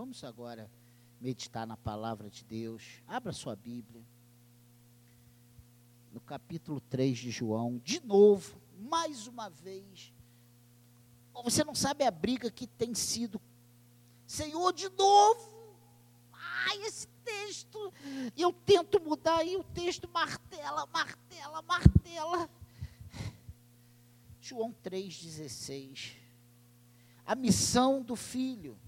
vamos agora meditar na palavra de Deus. Abra sua Bíblia. No capítulo 3 de João, de novo, mais uma vez. Você não sabe a briga que tem sido. Senhor, de novo. Ai, esse texto. Eu tento mudar e o texto martela, martela, martela. João 3,16. A missão do filho.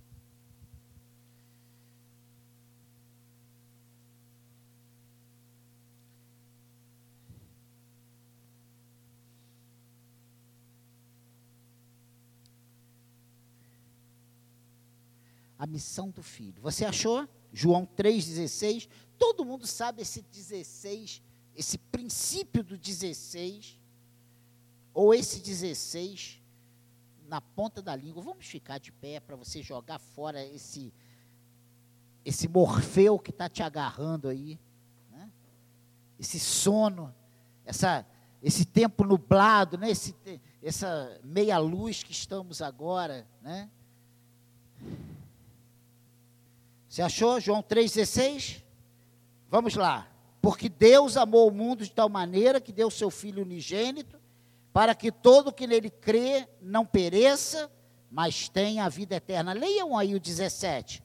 A missão do filho. Você achou? João 3,16. Todo mundo sabe esse 16, esse princípio do 16, ou esse 16 na ponta da língua. Vamos ficar de pé para você jogar fora esse, esse morfeu que está te agarrando aí. Né? Esse sono, essa, esse tempo nublado, né? esse, essa meia luz que estamos agora. Né? Você achou? João 3,16? Vamos lá. Porque Deus amou o mundo de tal maneira que deu seu Filho unigênito, para que todo que nele crê não pereça, mas tenha a vida eterna. Leiam aí o 17.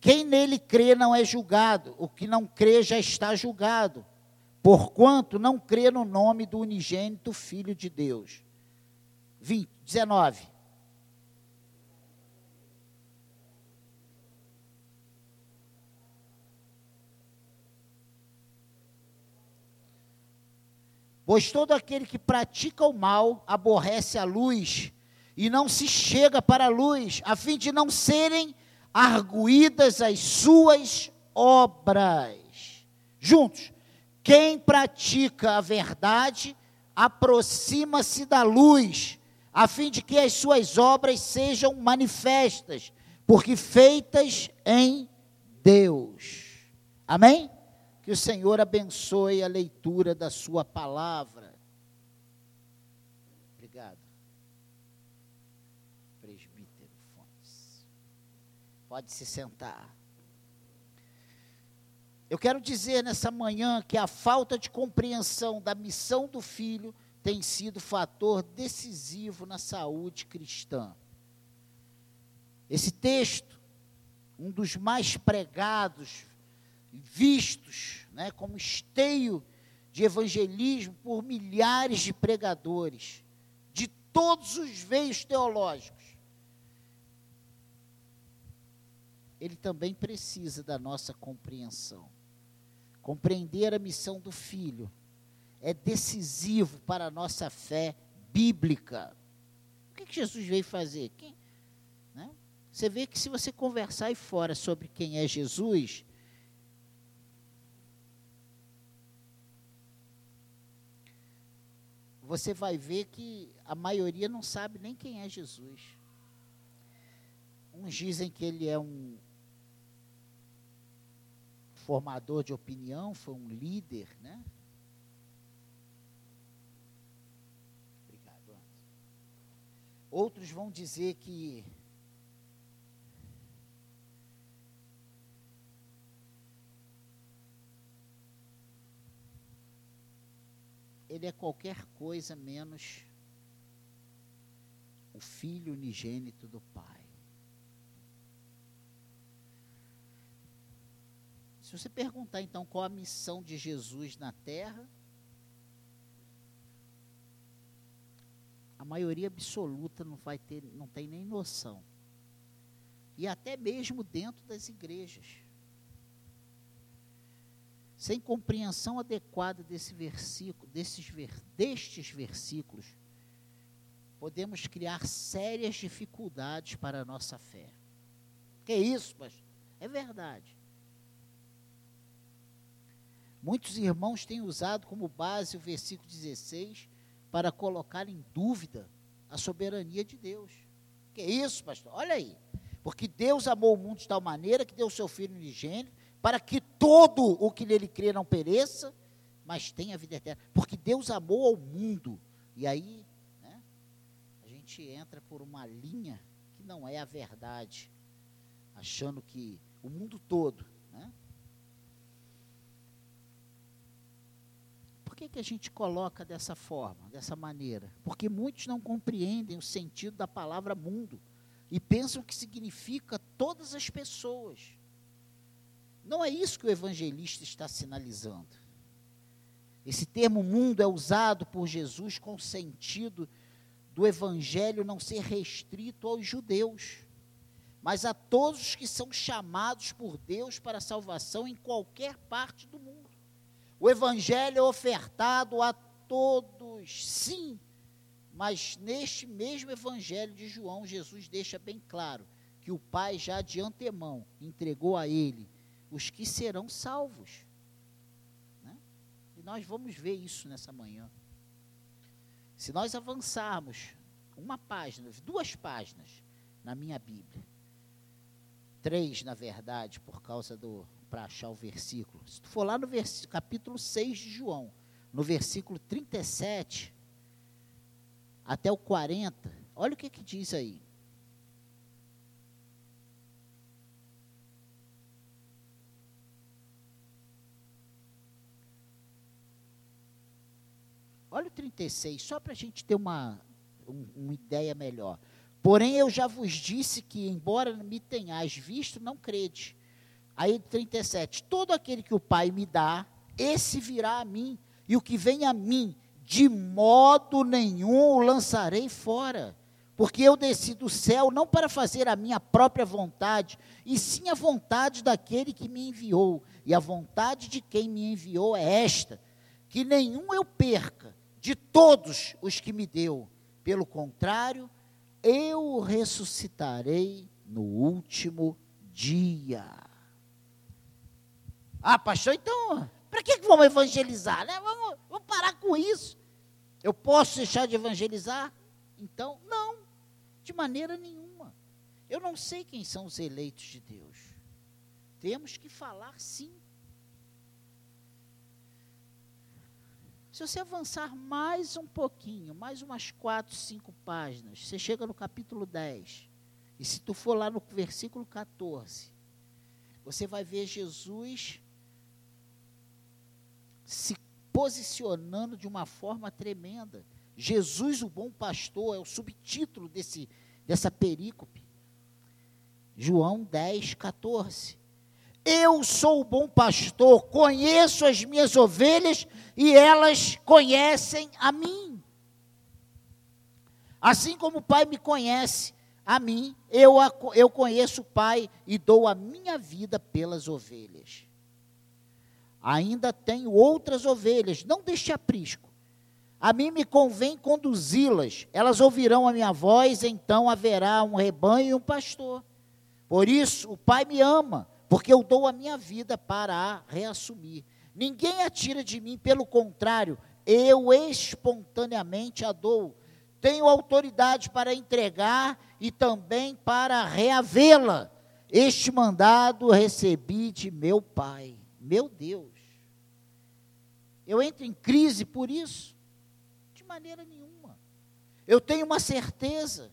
Quem nele crê não é julgado, o que não crê já está julgado porquanto não crê no nome do unigênito Filho de Deus. 20, 19. Pois todo aquele que pratica o mal aborrece a luz e não se chega para a luz, a fim de não serem arguídas as suas obras. Juntos. Quem pratica a verdade aproxima-se da luz, a fim de que as suas obras sejam manifestas, porque feitas em Deus. Amém? Que o Senhor abençoe a leitura da Sua palavra. Obrigado. Presbítero Fontes. Pode se sentar. Eu quero dizer nessa manhã que a falta de compreensão da missão do filho tem sido fator decisivo na saúde cristã. Esse texto, um dos mais pregados, vistos né, como esteio de evangelismo por milhares de pregadores, de todos os veios teológicos, ele também precisa da nossa compreensão. Compreender a missão do filho é decisivo para a nossa fé bíblica. O que, que Jesus veio fazer? Quem, né? Você vê que se você conversar aí fora sobre quem é Jesus, você vai ver que a maioria não sabe nem quem é Jesus. Uns dizem que ele é um, formador de opinião, foi um líder, né? Obrigado. Outros vão dizer que ele é qualquer coisa menos o filho unigênito do Pai. Se você perguntar então qual a missão de Jesus na terra, a maioria absoluta não vai ter, não tem nem noção. E até mesmo dentro das igrejas. Sem compreensão adequada desse versículo, desses, destes versículos, podemos criar sérias dificuldades para a nossa fé. Que isso, pastor? É verdade. Muitos irmãos têm usado como base o versículo 16 para colocar em dúvida a soberania de Deus. Que é isso, pastor? Olha aí. Porque Deus amou o mundo de tal maneira que deu o seu Filho unigênito para que todo o que nele crê não pereça, mas tem a vida eterna. Porque Deus amou ao mundo. E aí, né, a gente entra por uma linha que não é a verdade, achando que o mundo todo, né? Que, que a gente coloca dessa forma, dessa maneira? Porque muitos não compreendem o sentido da palavra mundo e pensam que significa todas as pessoas. Não é isso que o evangelista está sinalizando. Esse termo mundo é usado por Jesus com o sentido do evangelho não ser restrito aos judeus, mas a todos os que são chamados por Deus para a salvação em qualquer parte do mundo. O evangelho é ofertado a todos, sim, mas neste mesmo evangelho de João, Jesus deixa bem claro que o Pai já de antemão entregou a ele os que serão salvos nós vamos ver isso nessa manhã. Se nós avançarmos uma página, duas páginas na minha Bíblia, três, na verdade, por causa do. Para achar o versículo. Se tu for lá no capítulo 6 de João, no versículo 37 até o 40, olha o que, que diz aí. Olha o 36, só para a gente ter uma, um, uma ideia melhor. Porém, eu já vos disse que, embora me tenhais visto, não crede. Aí, 37. Todo aquele que o Pai me dá, esse virá a mim, e o que vem a mim, de modo nenhum o lançarei fora. Porque eu desci do céu não para fazer a minha própria vontade, e sim a vontade daquele que me enviou. E a vontade de quem me enviou é esta: que nenhum eu perca, de todos os que me deu. Pelo contrário, eu o ressuscitarei no último dia. Ah, pastor, então, para que vamos evangelizar? Né? Vamos, vamos parar com isso. Eu posso deixar de evangelizar? Então, não, de maneira nenhuma. Eu não sei quem são os eleitos de Deus. Temos que falar sim Se você avançar mais um pouquinho, mais umas quatro, cinco páginas, você chega no capítulo 10. E se tu for lá no versículo 14, você vai ver Jesus se posicionando de uma forma tremenda. Jesus, o bom pastor, é o subtítulo desse, dessa perícope. João 10, 14. Eu sou o bom pastor, conheço as minhas ovelhas e elas conhecem a mim. Assim como o Pai me conhece a mim, eu, eu conheço o Pai e dou a minha vida pelas ovelhas. Ainda tenho outras ovelhas, não deixe aprisco. A mim me convém conduzi-las, elas ouvirão a minha voz, então haverá um rebanho e um pastor. Por isso, o Pai me ama porque eu dou a minha vida para a reassumir. Ninguém a tira de mim, pelo contrário, eu espontaneamente a dou. Tenho autoridade para entregar e também para reavê-la. Este mandado recebi de meu Pai. Meu Deus. Eu entro em crise por isso? De maneira nenhuma. Eu tenho uma certeza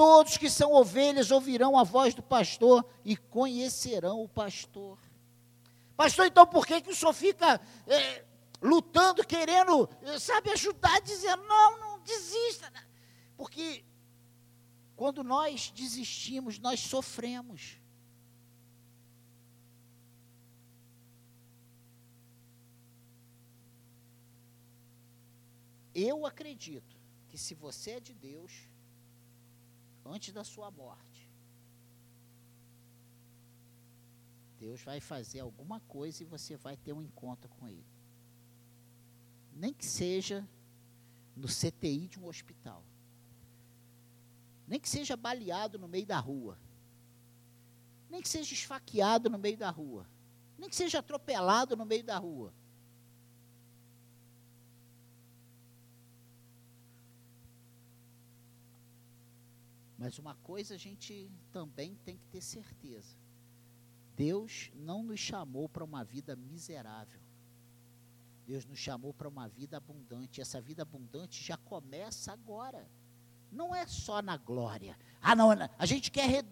Todos que são ovelhas ouvirão a voz do pastor e conhecerão o pastor. Pastor, então por que, que o senhor fica é, lutando, querendo, sabe, ajudar, dizendo, não, não desista. Porque quando nós desistimos, nós sofremos. Eu acredito que se você é de Deus, antes da sua morte. Deus vai fazer alguma coisa e você vai ter um encontro com Ele. Nem que seja no CTI de um hospital. Nem que seja baleado no meio da rua. Nem que seja esfaqueado no meio da rua. Nem que seja atropelado no meio da rua. Mas uma coisa a gente também tem que ter certeza: Deus não nos chamou para uma vida miserável. Deus nos chamou para uma vida abundante. Essa vida abundante já começa agora. Não é só na glória. Ah, não, a gente quer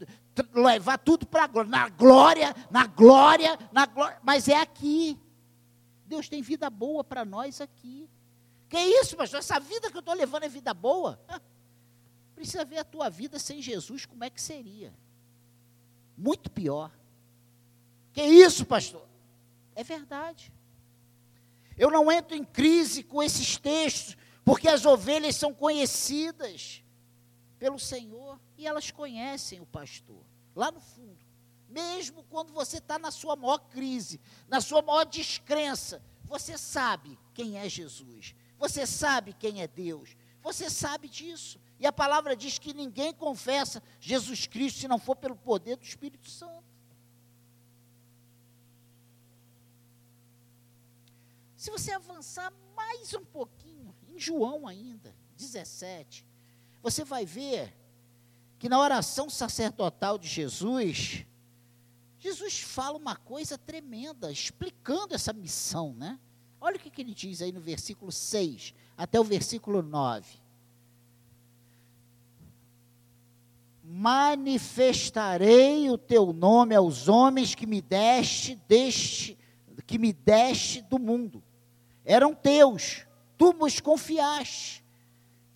levar tudo para a glória. Na glória, na glória, na glória. Mas é aqui. Deus tem vida boa para nós aqui. Que isso, pastor? Essa vida que eu estou levando é vida boa? Precisa ver a tua vida sem Jesus, como é que seria? Muito pior. Que isso, pastor? É verdade. Eu não entro em crise com esses textos, porque as ovelhas são conhecidas pelo Senhor e elas conhecem o pastor, lá no fundo. Mesmo quando você está na sua maior crise, na sua maior descrença, você sabe quem é Jesus, você sabe quem é Deus, você sabe disso. E a palavra diz que ninguém confessa Jesus Cristo se não for pelo poder do Espírito Santo. Se você avançar mais um pouquinho, em João ainda, 17, você vai ver que na oração sacerdotal de Jesus, Jesus fala uma coisa tremenda, explicando essa missão, né? Olha o que, que ele diz aí no versículo 6 até o versículo 9. Manifestarei o teu nome aos homens que me deste deste que me deste do mundo. Eram teus, tu nos confiaste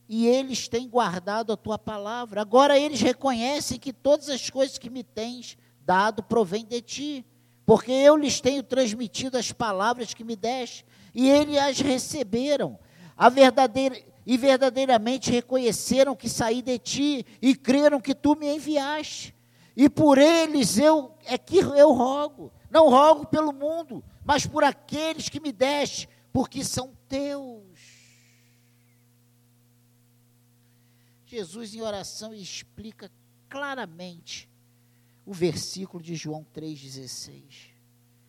e eles têm guardado a tua palavra. Agora eles reconhecem que todas as coisas que me tens dado provém de ti, porque eu lhes tenho transmitido as palavras que me deste, e eles as receberam. A verdadeira e verdadeiramente reconheceram que saí de ti e creram que tu me enviaste. E por eles eu é que eu rogo. Não rogo pelo mundo, mas por aqueles que me deste, porque são teus. Jesus, em oração, explica claramente o versículo de João 3,16.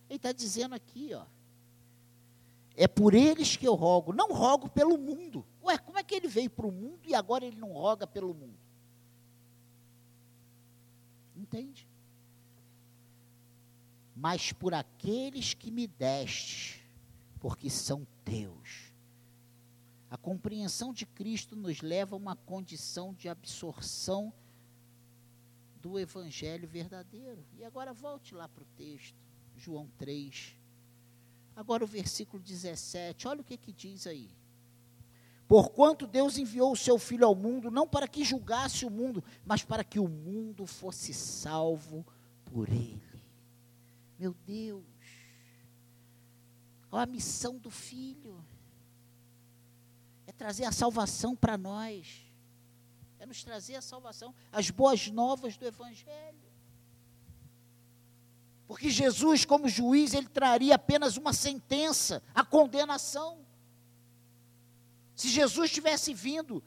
Ele está dizendo aqui, ó. É por eles que eu rogo, não rogo pelo mundo. Ué, como é que ele veio para o mundo e agora ele não roga pelo mundo? Entende? Mas por aqueles que me deste, porque são teus. A compreensão de Cristo nos leva a uma condição de absorção do Evangelho verdadeiro. E agora volte lá para o texto, João 3. Agora o versículo 17, olha o que, que diz aí. Porquanto Deus enviou o seu Filho ao mundo, não para que julgasse o mundo, mas para que o mundo fosse salvo por ele. Meu Deus, olha a missão do Filho é trazer a salvação para nós, é nos trazer a salvação, as boas novas do Evangelho. Porque Jesus, como juiz, ele traria apenas uma sentença, a condenação. Se Jesus tivesse vindo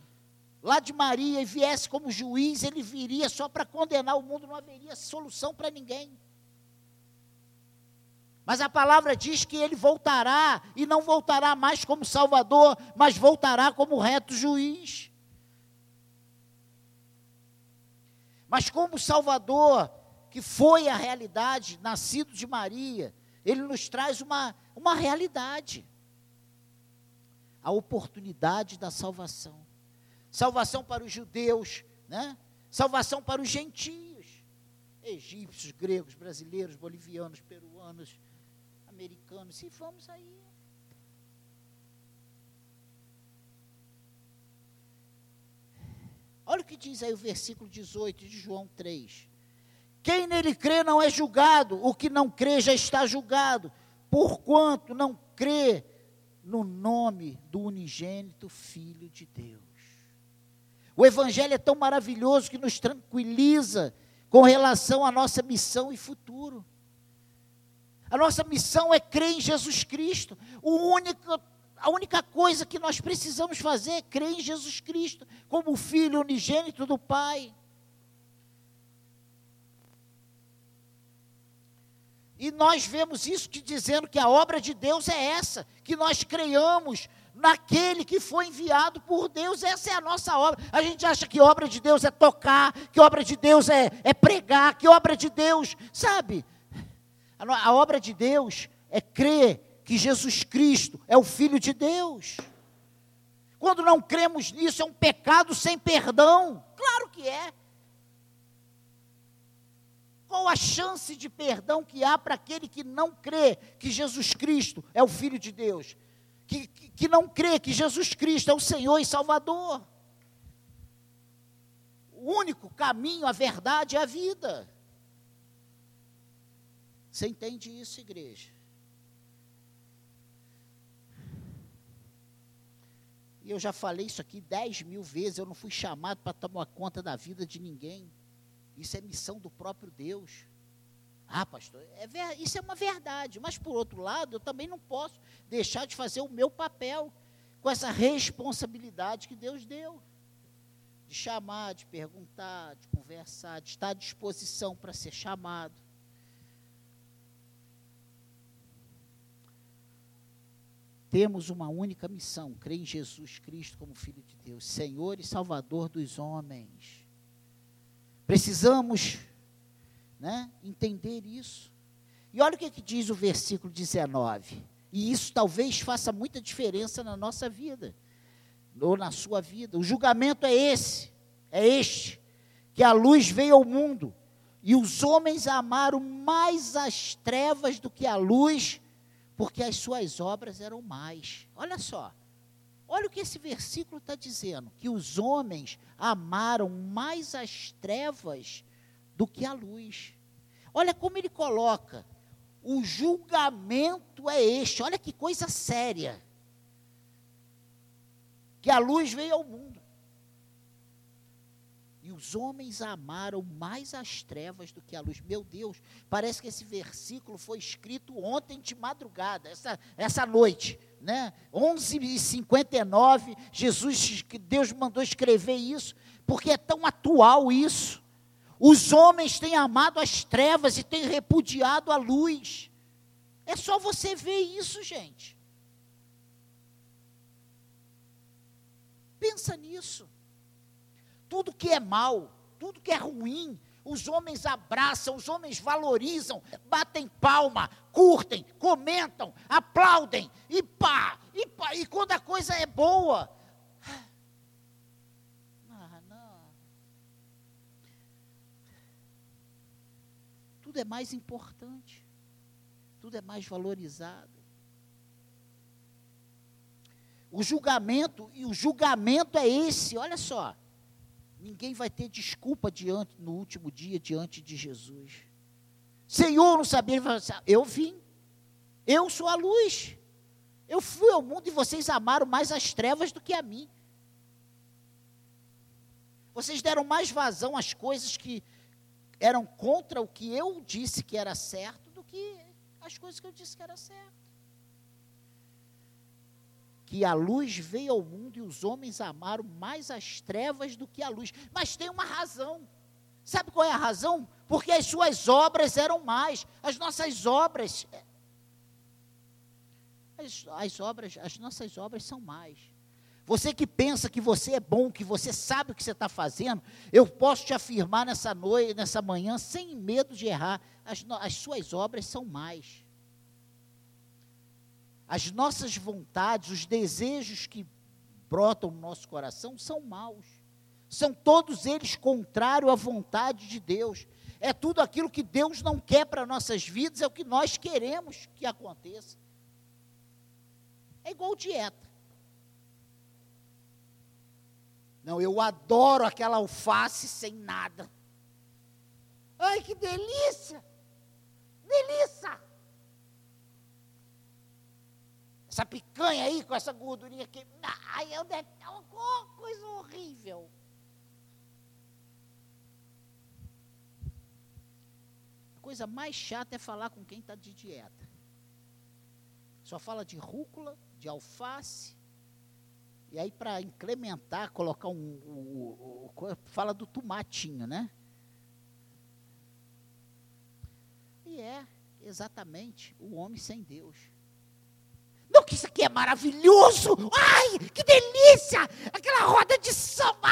lá de Maria e viesse como juiz, ele viria só para condenar o mundo, não haveria solução para ninguém. Mas a palavra diz que ele voltará e não voltará mais como Salvador, mas voltará como reto juiz. Mas como Salvador, que foi a realidade, nascido de Maria, ele nos traz uma, uma realidade. A oportunidade da salvação. Salvação para os judeus, né? salvação para os gentios, egípcios, gregos, brasileiros, bolivianos, peruanos, americanos, e vamos aí. Olha o que diz aí o versículo 18 de João 3. Quem nele crê não é julgado, o que não crê já está julgado, porquanto não crê no nome do unigênito Filho de Deus. O Evangelho é tão maravilhoso que nos tranquiliza com relação à nossa missão e futuro. A nossa missão é crer em Jesus Cristo. Único, a única coisa que nós precisamos fazer é crer em Jesus Cristo, como Filho unigênito do Pai. E nós vemos isso que dizendo que a obra de Deus é essa, que nós creiamos naquele que foi enviado por Deus, essa é a nossa obra. A gente acha que obra de Deus é tocar, que obra de Deus é, é pregar, que obra de Deus, sabe? A, a obra de Deus é crer que Jesus Cristo é o Filho de Deus. Quando não cremos nisso, é um pecado sem perdão. Claro que é. Qual a chance de perdão que há para aquele que não crê que Jesus Cristo é o Filho de Deus? Que, que, que não crê que Jesus Cristo é o Senhor e Salvador? O único caminho, a verdade é a vida. Você entende isso, igreja? E eu já falei isso aqui dez mil vezes. Eu não fui chamado para tomar conta da vida de ninguém. Isso é missão do próprio Deus. Ah, pastor, é ver, isso é uma verdade. Mas, por outro lado, eu também não posso deixar de fazer o meu papel com essa responsabilidade que Deus deu. De chamar, de perguntar, de conversar, de estar à disposição para ser chamado. Temos uma única missão: crer em Jesus Cristo como Filho de Deus, Senhor e Salvador dos homens. Precisamos né, entender isso. E olha o que, que diz o versículo 19. E isso talvez faça muita diferença na nossa vida, ou na sua vida. O julgamento é esse, é este, que a luz veio ao mundo, e os homens amaram mais as trevas do que a luz, porque as suas obras eram mais. Olha só, olha o que esse versículo está dizendo: que os homens amaram mais as trevas do que a luz. Olha como ele coloca: o julgamento é este, olha que coisa séria. Que a luz veio ao mundo. E os homens amaram mais as trevas do que a luz. Meu Deus, parece que esse versículo foi escrito ontem de madrugada, essa, essa noite né? 11h59, Jesus, Deus mandou escrever isso, porque é tão atual isso. Os homens têm amado as trevas e têm repudiado a luz. É só você ver isso, gente. Pensa nisso. Tudo que é mal, tudo que é ruim, os homens abraçam, os homens valorizam, batem palma, curtem, comentam, aplaudem, e pá, e pá, e quando a coisa é boa. Ah, não. Tudo é mais importante, tudo é mais valorizado. O julgamento, e o julgamento é esse, olha só. Ninguém vai ter desculpa diante no último dia diante de Jesus. Senhor, não sabia, eu vim. Eu sou a luz. Eu fui ao mundo e vocês amaram mais as trevas do que a mim. Vocês deram mais vazão às coisas que eram contra o que eu disse que era certo do que as coisas que eu disse que era certo que a luz veio ao mundo e os homens amaram mais as trevas do que a luz. Mas tem uma razão. Sabe qual é a razão? Porque as suas obras eram mais. As nossas obras. As, as obras, as nossas obras são mais. Você que pensa que você é bom, que você sabe o que você está fazendo, eu posso te afirmar nessa noite, nessa manhã, sem medo de errar, as, as suas obras são mais as nossas vontades, os desejos que brotam no nosso coração são maus. São todos eles contrários à vontade de Deus. É tudo aquilo que Deus não quer para nossas vidas, é o que nós queremos que aconteça. É igual dieta. Não, eu adoro aquela alface sem nada. Ai, que delícia! Delícia! Essa picanha aí com essa gordurinha aqui. Ai, é uma coisa horrível. A coisa mais chata é falar com quem está de dieta. Só fala de rúcula, de alface. E aí, para incrementar, colocar um, um, um. Fala do tomatinho, né? E é exatamente o homem sem Deus. Não, que isso aqui é maravilhoso! Ai, que delícia! Aquela roda de samba!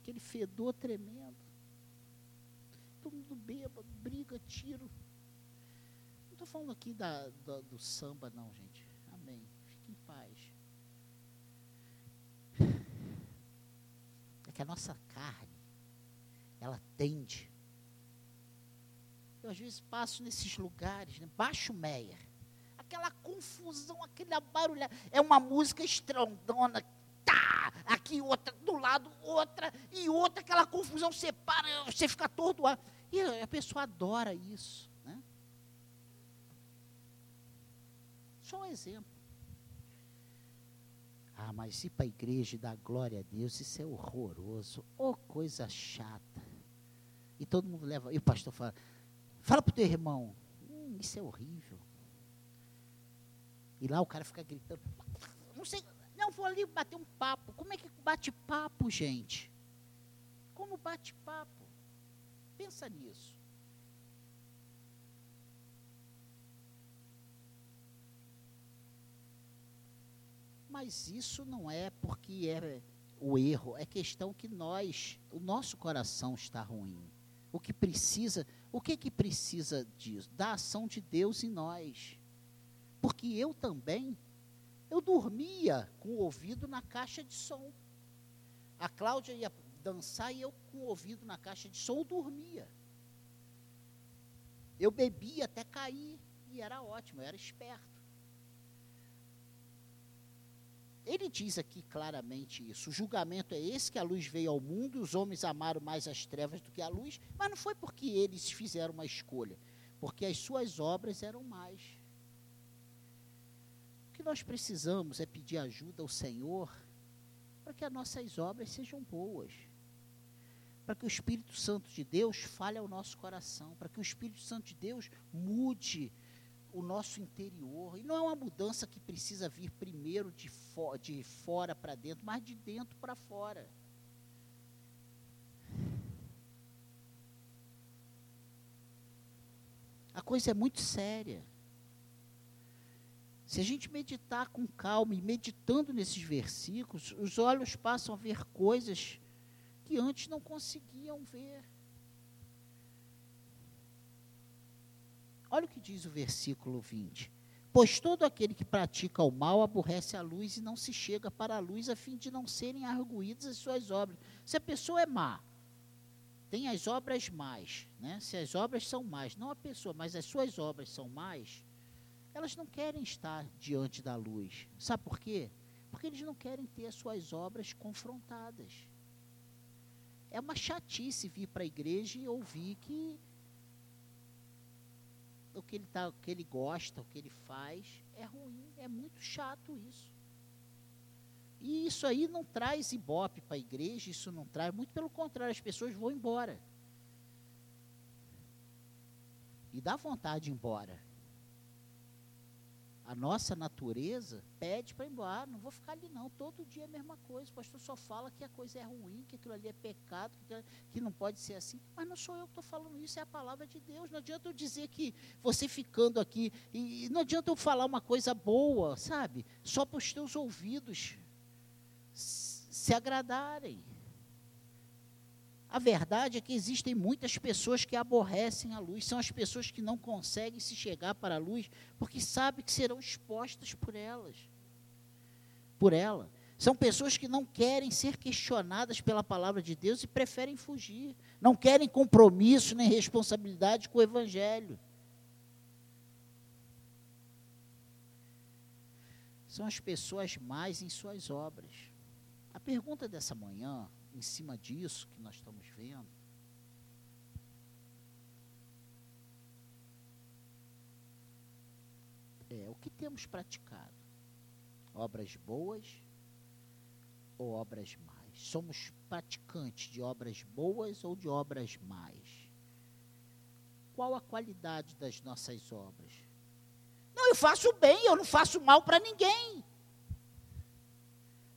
Aquele fedor tremendo. Todo mundo bêbado, briga, tiro. estou falando aqui da, do, do samba, não, gente. Amém. Fique em paz. É que a nossa carne, ela tende. Eu às vezes passo nesses lugares, né? Baixo Meia. Aquela confusão, aquele barulho. É uma música estrondona, tá, aqui outra, do lado outra, e outra, aquela confusão separa, você fica atordoado. E a pessoa adora isso. Né? Só um exemplo. Ah, mas ir para a igreja e dar glória a Deus, isso é horroroso. Ô, oh, coisa chata. E todo mundo leva. E o pastor fala: fala para o teu irmão, hum, isso é horrível. E lá o cara fica gritando. Não sei, não, vou ali bater um papo. Como é que bate papo, gente? Como bate papo? Pensa nisso. Mas isso não é porque é o erro, é questão que nós, o nosso coração está ruim. O que precisa, o que que precisa disso? Da ação de Deus em nós. Porque eu também eu dormia com o ouvido na caixa de som. A Cláudia ia dançar e eu com o ouvido na caixa de som dormia. Eu bebia até cair e era ótimo, eu era esperto. Ele diz aqui claramente isso. O julgamento é esse que a luz veio ao mundo os homens amaram mais as trevas do que a luz, mas não foi porque eles fizeram uma escolha, porque as suas obras eram mais que nós precisamos é pedir ajuda ao Senhor para que as nossas obras sejam boas. Para que o Espírito Santo de Deus fale ao nosso coração, para que o Espírito Santo de Deus mude o nosso interior. E não é uma mudança que precisa vir primeiro de, fo de fora para dentro, mas de dentro para fora. A coisa é muito séria. Se a gente meditar com calma e meditando nesses versículos, os olhos passam a ver coisas que antes não conseguiam ver. Olha o que diz o versículo 20. Pois todo aquele que pratica o mal aborrece a luz e não se chega para a luz a fim de não serem arguídas as suas obras. Se a pessoa é má, tem as obras mais, né? se as obras são mais, não a pessoa, mas as suas obras são mais, elas não querem estar diante da luz. Sabe por quê? Porque eles não querem ter as suas obras confrontadas. É uma chatice vir para a igreja e ouvir que o que ele, tá, o que ele gosta, o que ele faz, é ruim. É muito chato isso. E isso aí não traz ibope para a igreja, isso não traz, muito pelo contrário, as pessoas vão embora. E dá vontade de ir embora a nossa natureza pede para ir embora. Ah, não vou ficar ali não, todo dia é a mesma coisa. O pastor só fala que a coisa é ruim, que aquilo ali é pecado, que, que não pode ser assim. Mas não sou eu que estou falando isso, é a palavra de Deus. Não adianta eu dizer que você ficando aqui, e não adianta eu falar uma coisa boa, sabe? Só para os teus ouvidos se agradarem. A verdade é que existem muitas pessoas que aborrecem a luz, são as pessoas que não conseguem se chegar para a luz, porque sabem que serão expostas por elas. Por ela. São pessoas que não querem ser questionadas pela palavra de Deus e preferem fugir. Não querem compromisso nem responsabilidade com o Evangelho. São as pessoas mais em suas obras. Pergunta dessa manhã em cima disso que nós estamos vendo, é o que temos praticado? Obras boas ou obras mais? Somos praticantes de obras boas ou de obras mais? Qual a qualidade das nossas obras? Não, eu faço bem, eu não faço mal para ninguém.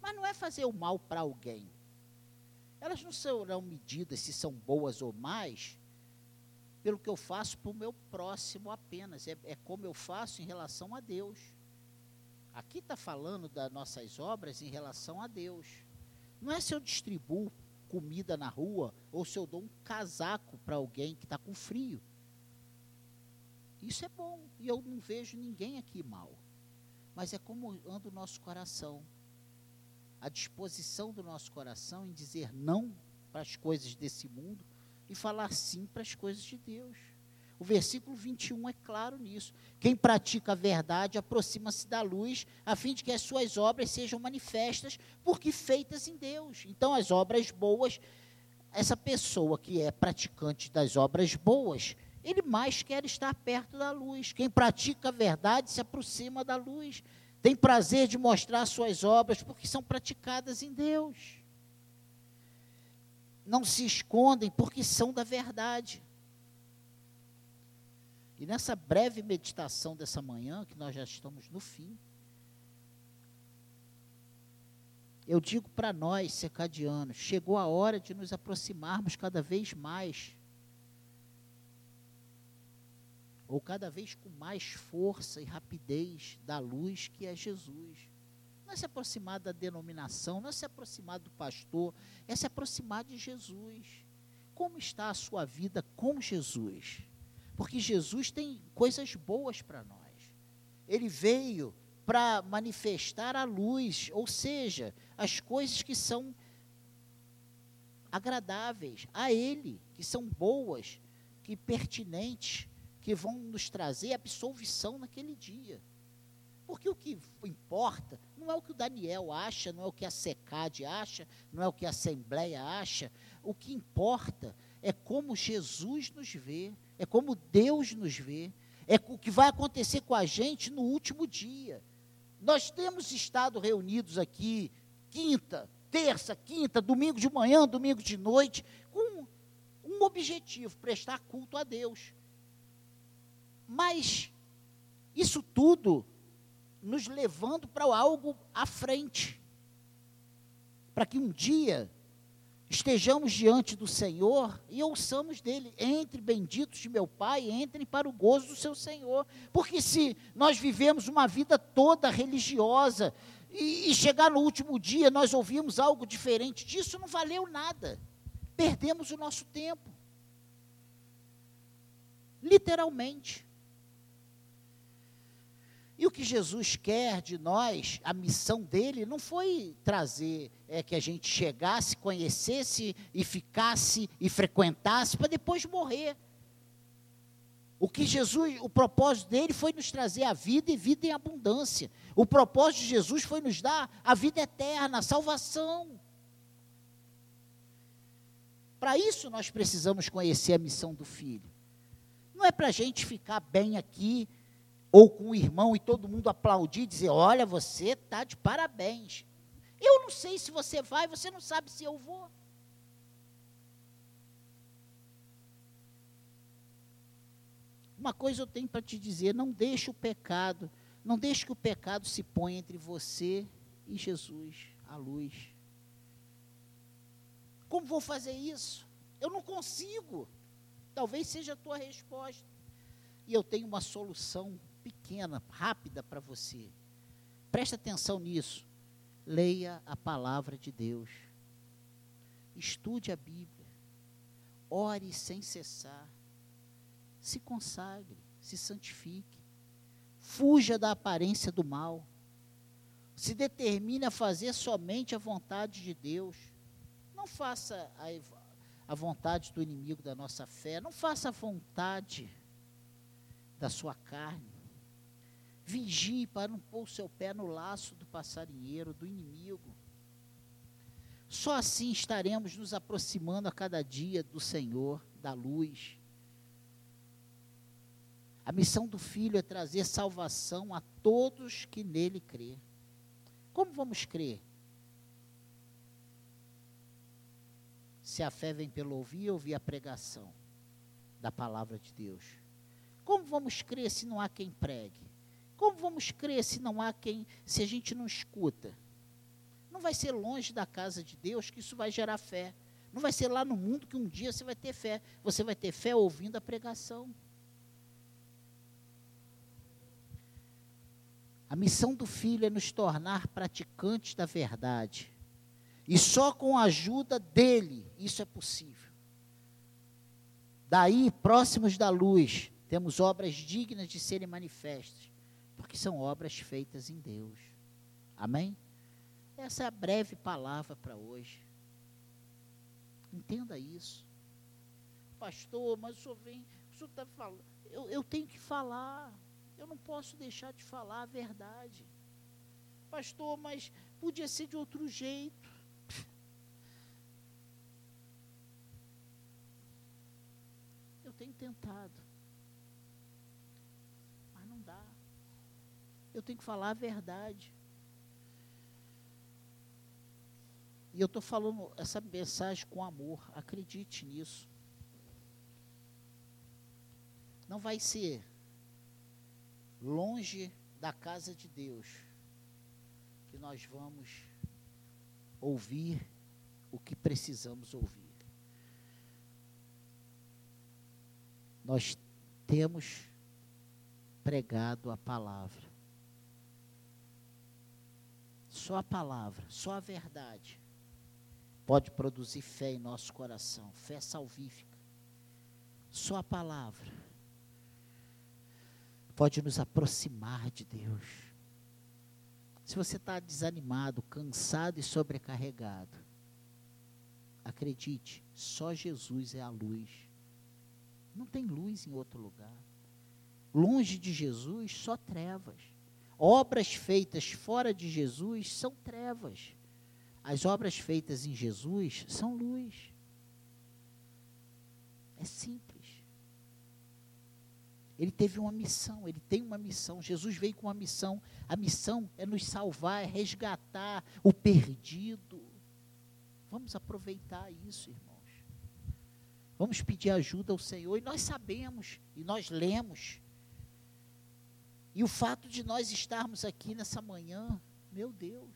Mas não é fazer o mal para alguém elas não serão medidas se são boas ou mais pelo que eu faço para o meu próximo apenas. É, é, como eu faço em relação a Deus. Aqui está falando das nossas obras em relação a Deus. Não é se eu distribuo comida na rua ou se eu dou um casaco para alguém que está com frio. Isso é bom, e eu não vejo ninguém aqui mal. Mas é como anda o nosso coração. A disposição do nosso coração em dizer não para as coisas desse mundo e falar sim para as coisas de Deus. O versículo 21 é claro nisso. Quem pratica a verdade aproxima-se da luz, a fim de que as suas obras sejam manifestas, porque feitas em Deus. Então, as obras boas, essa pessoa que é praticante das obras boas, ele mais quer estar perto da luz. Quem pratica a verdade se aproxima da luz. Tem prazer de mostrar suas obras, porque são praticadas em Deus. Não se escondem, porque são da verdade. E nessa breve meditação dessa manhã, que nós já estamos no fim, eu digo para nós, secadianos, chegou a hora de nos aproximarmos cada vez mais, ou cada vez com mais força e rapidez da luz que é Jesus. Não é se aproximar da denominação, não é se aproximar do pastor, é se aproximar de Jesus. Como está a sua vida com Jesus? Porque Jesus tem coisas boas para nós. Ele veio para manifestar a luz, ou seja, as coisas que são agradáveis a Ele, que são boas, que pertinentes, que vão nos trazer absolvição naquele dia. Porque o que importa não é o que o Daniel acha, não é o que a SECAD acha, não é o que a Assembleia acha. O que importa é como Jesus nos vê, é como Deus nos vê, é o que vai acontecer com a gente no último dia. Nós temos estado reunidos aqui quinta, terça, quinta, domingo de manhã, domingo de noite, com um objetivo: prestar culto a Deus. Mas isso tudo nos levando para algo à frente. Para que um dia estejamos diante do Senhor e ouçamos dele: entre benditos de meu Pai, entrem para o gozo do seu Senhor. Porque se nós vivemos uma vida toda religiosa e, e chegar no último dia nós ouvimos algo diferente disso, não valeu nada. Perdemos o nosso tempo. Literalmente. E o que Jesus quer de nós, a missão dele, não foi trazer é, que a gente chegasse, conhecesse e ficasse e frequentasse para depois morrer. O que Jesus, o propósito dele foi nos trazer a vida e vida em abundância. O propósito de Jesus foi nos dar a vida eterna, a salvação. Para isso nós precisamos conhecer a missão do Filho. Não é para a gente ficar bem aqui ou com o irmão e todo mundo aplaudir e dizer: Olha, você está de parabéns. Eu não sei se você vai, você não sabe se eu vou. Uma coisa eu tenho para te dizer: não deixe o pecado, não deixe que o pecado se ponha entre você e Jesus, a luz. Como vou fazer isso? Eu não consigo. Talvez seja a tua resposta. E eu tenho uma solução pequena, rápida para você. Preste atenção nisso. Leia a palavra de Deus. Estude a Bíblia. Ore sem cessar. Se consagre, se santifique. Fuja da aparência do mal. Se determine a fazer somente a vontade de Deus. Não faça a, a vontade do inimigo da nossa fé. Não faça a vontade da sua carne. Vigie para não pôr o seu pé no laço do passarinheiro, do inimigo. Só assim estaremos nos aproximando a cada dia do Senhor, da luz. A missão do Filho é trazer salvação a todos que nele crê. Como vamos crer? Se a fé vem pelo ouvir, ouvir a pregação da palavra de Deus. Como vamos crer se não há quem pregue? Como vamos crer se não há quem, se a gente não escuta? Não vai ser longe da casa de Deus que isso vai gerar fé. Não vai ser lá no mundo que um dia você vai ter fé. Você vai ter fé ouvindo a pregação. A missão do Filho é nos tornar praticantes da verdade. E só com a ajuda dele isso é possível. Daí, próximos da luz, Temos obras dignas de serem manifestas, porque são obras feitas em Deus. Amém? Essa é a breve palavra para hoje. Entenda isso. Pastor, mas o senhor vem, o senhor está falando. Eu, eu tenho que falar. Eu não posso deixar de falar a verdade. Pastor, mas podia ser de outro jeito. Eu tenho tentado. Mas não dá. Eu tenho que falar a verdade. E eu estou falando essa mensagem com amor, acredite nisso. Não vai ser longe da casa de Deus que nós vamos ouvir o que precisamos ouvir. Nós temos pregado a palavra. Só a palavra, só a verdade pode produzir fé em nosso coração, fé salvífica. Só a palavra pode nos aproximar de Deus. Se você está desanimado, cansado e sobrecarregado, acredite, só Jesus é a luz. Não tem luz em outro lugar. Longe de Jesus, só trevas. Obras feitas fora de Jesus são trevas. As obras feitas em Jesus são luz. É simples. Ele teve uma missão, ele tem uma missão. Jesus veio com uma missão. A missão é nos salvar, é resgatar o perdido. Vamos aproveitar isso, irmãos. Vamos pedir ajuda ao Senhor. E nós sabemos, e nós lemos. E o fato de nós estarmos aqui nessa manhã, meu Deus.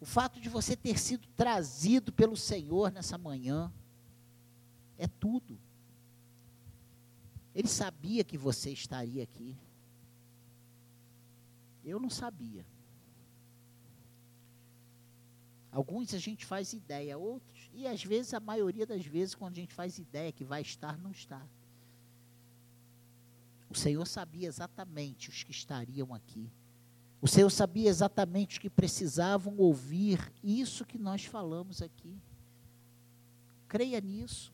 O fato de você ter sido trazido pelo Senhor nessa manhã é tudo. Ele sabia que você estaria aqui. Eu não sabia. Alguns a gente faz ideia, outros, e às vezes, a maioria das vezes, quando a gente faz ideia que vai estar, não está. O Senhor sabia exatamente os que estariam aqui. O Senhor sabia exatamente os que precisavam ouvir isso que nós falamos aqui. Creia nisso.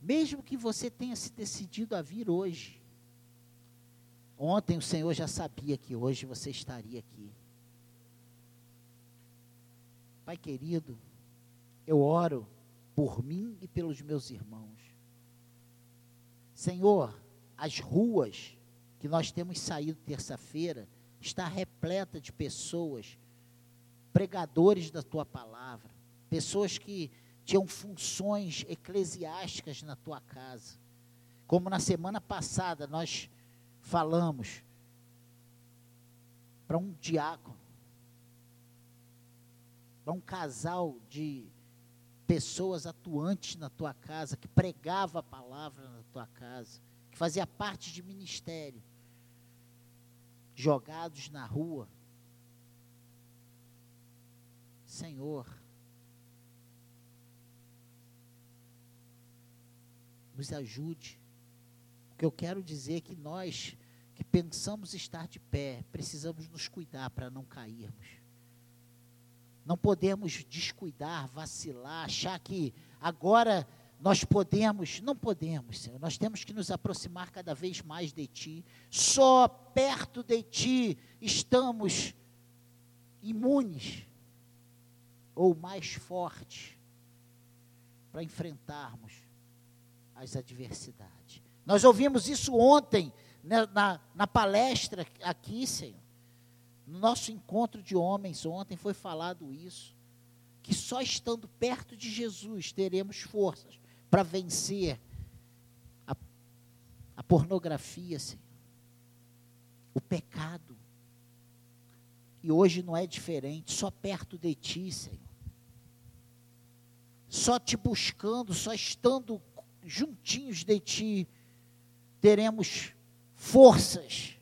Mesmo que você tenha se decidido a vir hoje, ontem o Senhor já sabia que hoje você estaria aqui. Pai querido, eu oro por mim e pelos meus irmãos. Senhor, as ruas que nós temos saído terça-feira está repleta de pessoas, pregadores da tua palavra, pessoas que tinham funções eclesiásticas na tua casa. Como na semana passada nós falamos para um diácono, para um casal de pessoas atuantes na tua casa, que pregava a palavra na tua casa que fazia parte de ministério, jogados na rua. Senhor, nos ajude. O que eu quero dizer é que nós que pensamos estar de pé, precisamos nos cuidar para não cairmos. Não podemos descuidar, vacilar, achar que agora nós podemos, não podemos, Senhor, nós temos que nos aproximar cada vez mais de Ti. Só perto de Ti estamos imunes ou mais fortes para enfrentarmos as adversidades. Nós ouvimos isso ontem, né, na, na palestra aqui, Senhor. No nosso encontro de homens ontem foi falado isso. Que só estando perto de Jesus teremos forças para vencer a, a pornografia, Senhor, o pecado. E hoje não é diferente, só perto de Ti, Senhor. Só te buscando, só estando juntinhos de Ti, teremos forças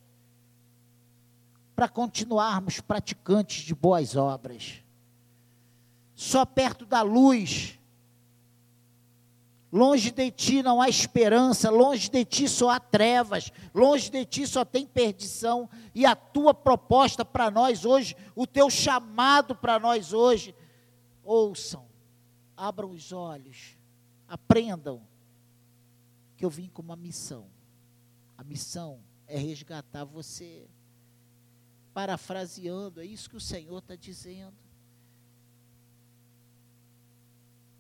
para continuarmos praticantes de boas obras. Só perto da luz Longe de ti não há esperança, longe de ti só há trevas, longe de ti só tem perdição. E a tua proposta para nós hoje, o teu chamado para nós hoje, ouçam, abram os olhos, aprendam que eu vim com uma missão. A missão é resgatar você. Parafraseando, é isso que o Senhor está dizendo.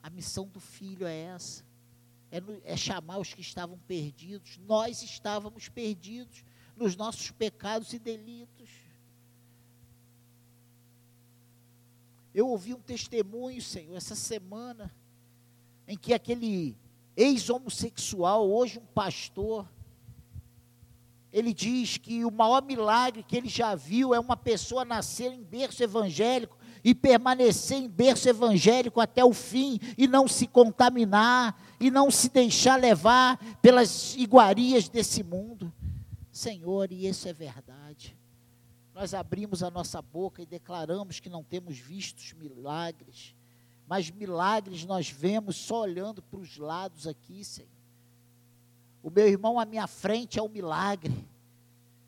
A missão do filho é essa é, é chamar os que estavam perdidos. Nós estávamos perdidos nos nossos pecados e delitos. Eu ouvi um testemunho, Senhor, essa semana, em que aquele ex-homossexual, hoje um pastor, ele diz que o maior milagre que ele já viu é uma pessoa nascer em berço evangélico e permanecer em berço evangélico até o fim e não se contaminar e não se deixar levar pelas iguarias desse mundo. Senhor, e isso é verdade. Nós abrimos a nossa boca e declaramos que não temos vistos milagres, mas milagres nós vemos só olhando para os lados aqui, Senhor. O meu irmão à minha frente é um milagre.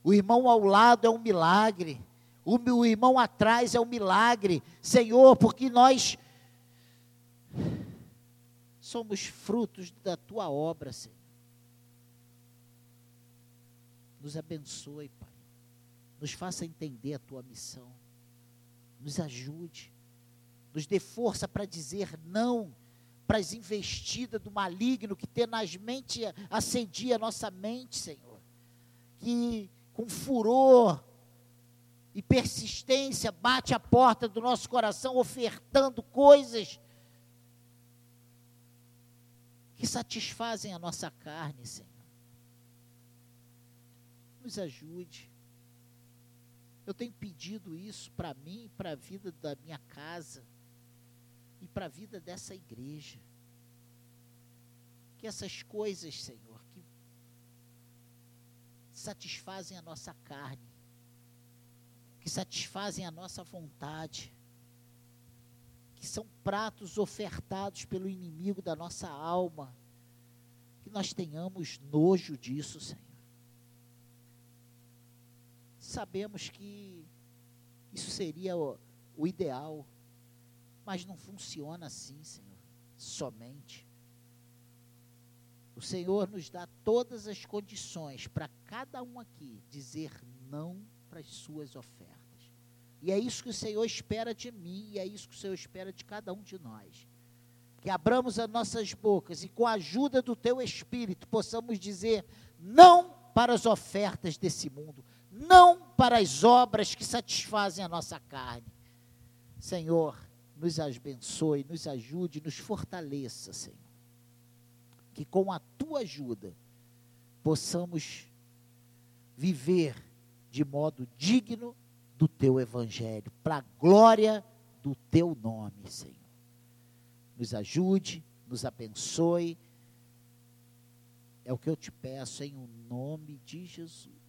O irmão ao lado é um milagre o meu irmão atrás é um milagre, Senhor, porque nós somos frutos da tua obra, Senhor. Nos abençoe, Pai. Nos faça entender a tua missão. Nos ajude. Nos dê força para dizer não para as investidas do maligno que tenazmente assedia a nossa mente, Senhor. Que com furor e persistência bate a porta do nosso coração, ofertando coisas que satisfazem a nossa carne, Senhor. Nos ajude. Eu tenho pedido isso para mim, para a vida da minha casa e para a vida dessa igreja. Que essas coisas, Senhor, que satisfazem a nossa carne, que satisfazem a nossa vontade, que são pratos ofertados pelo inimigo da nossa alma, que nós tenhamos nojo disso, Senhor. Sabemos que isso seria o, o ideal, mas não funciona assim, Senhor, somente. O Senhor nos dá todas as condições para cada um aqui dizer não para as suas ofertas. E é isso que o Senhor espera de mim, e é isso que o Senhor espera de cada um de nós. Que abramos as nossas bocas e, com a ajuda do Teu Espírito, possamos dizer não para as ofertas desse mundo, não para as obras que satisfazem a nossa carne. Senhor, nos abençoe, nos ajude, nos fortaleça, Senhor. Que com a tua ajuda possamos viver de modo digno do teu evangelho, para a glória do teu nome, Senhor. Nos ajude, nos abençoe. É o que eu te peço em o nome de Jesus.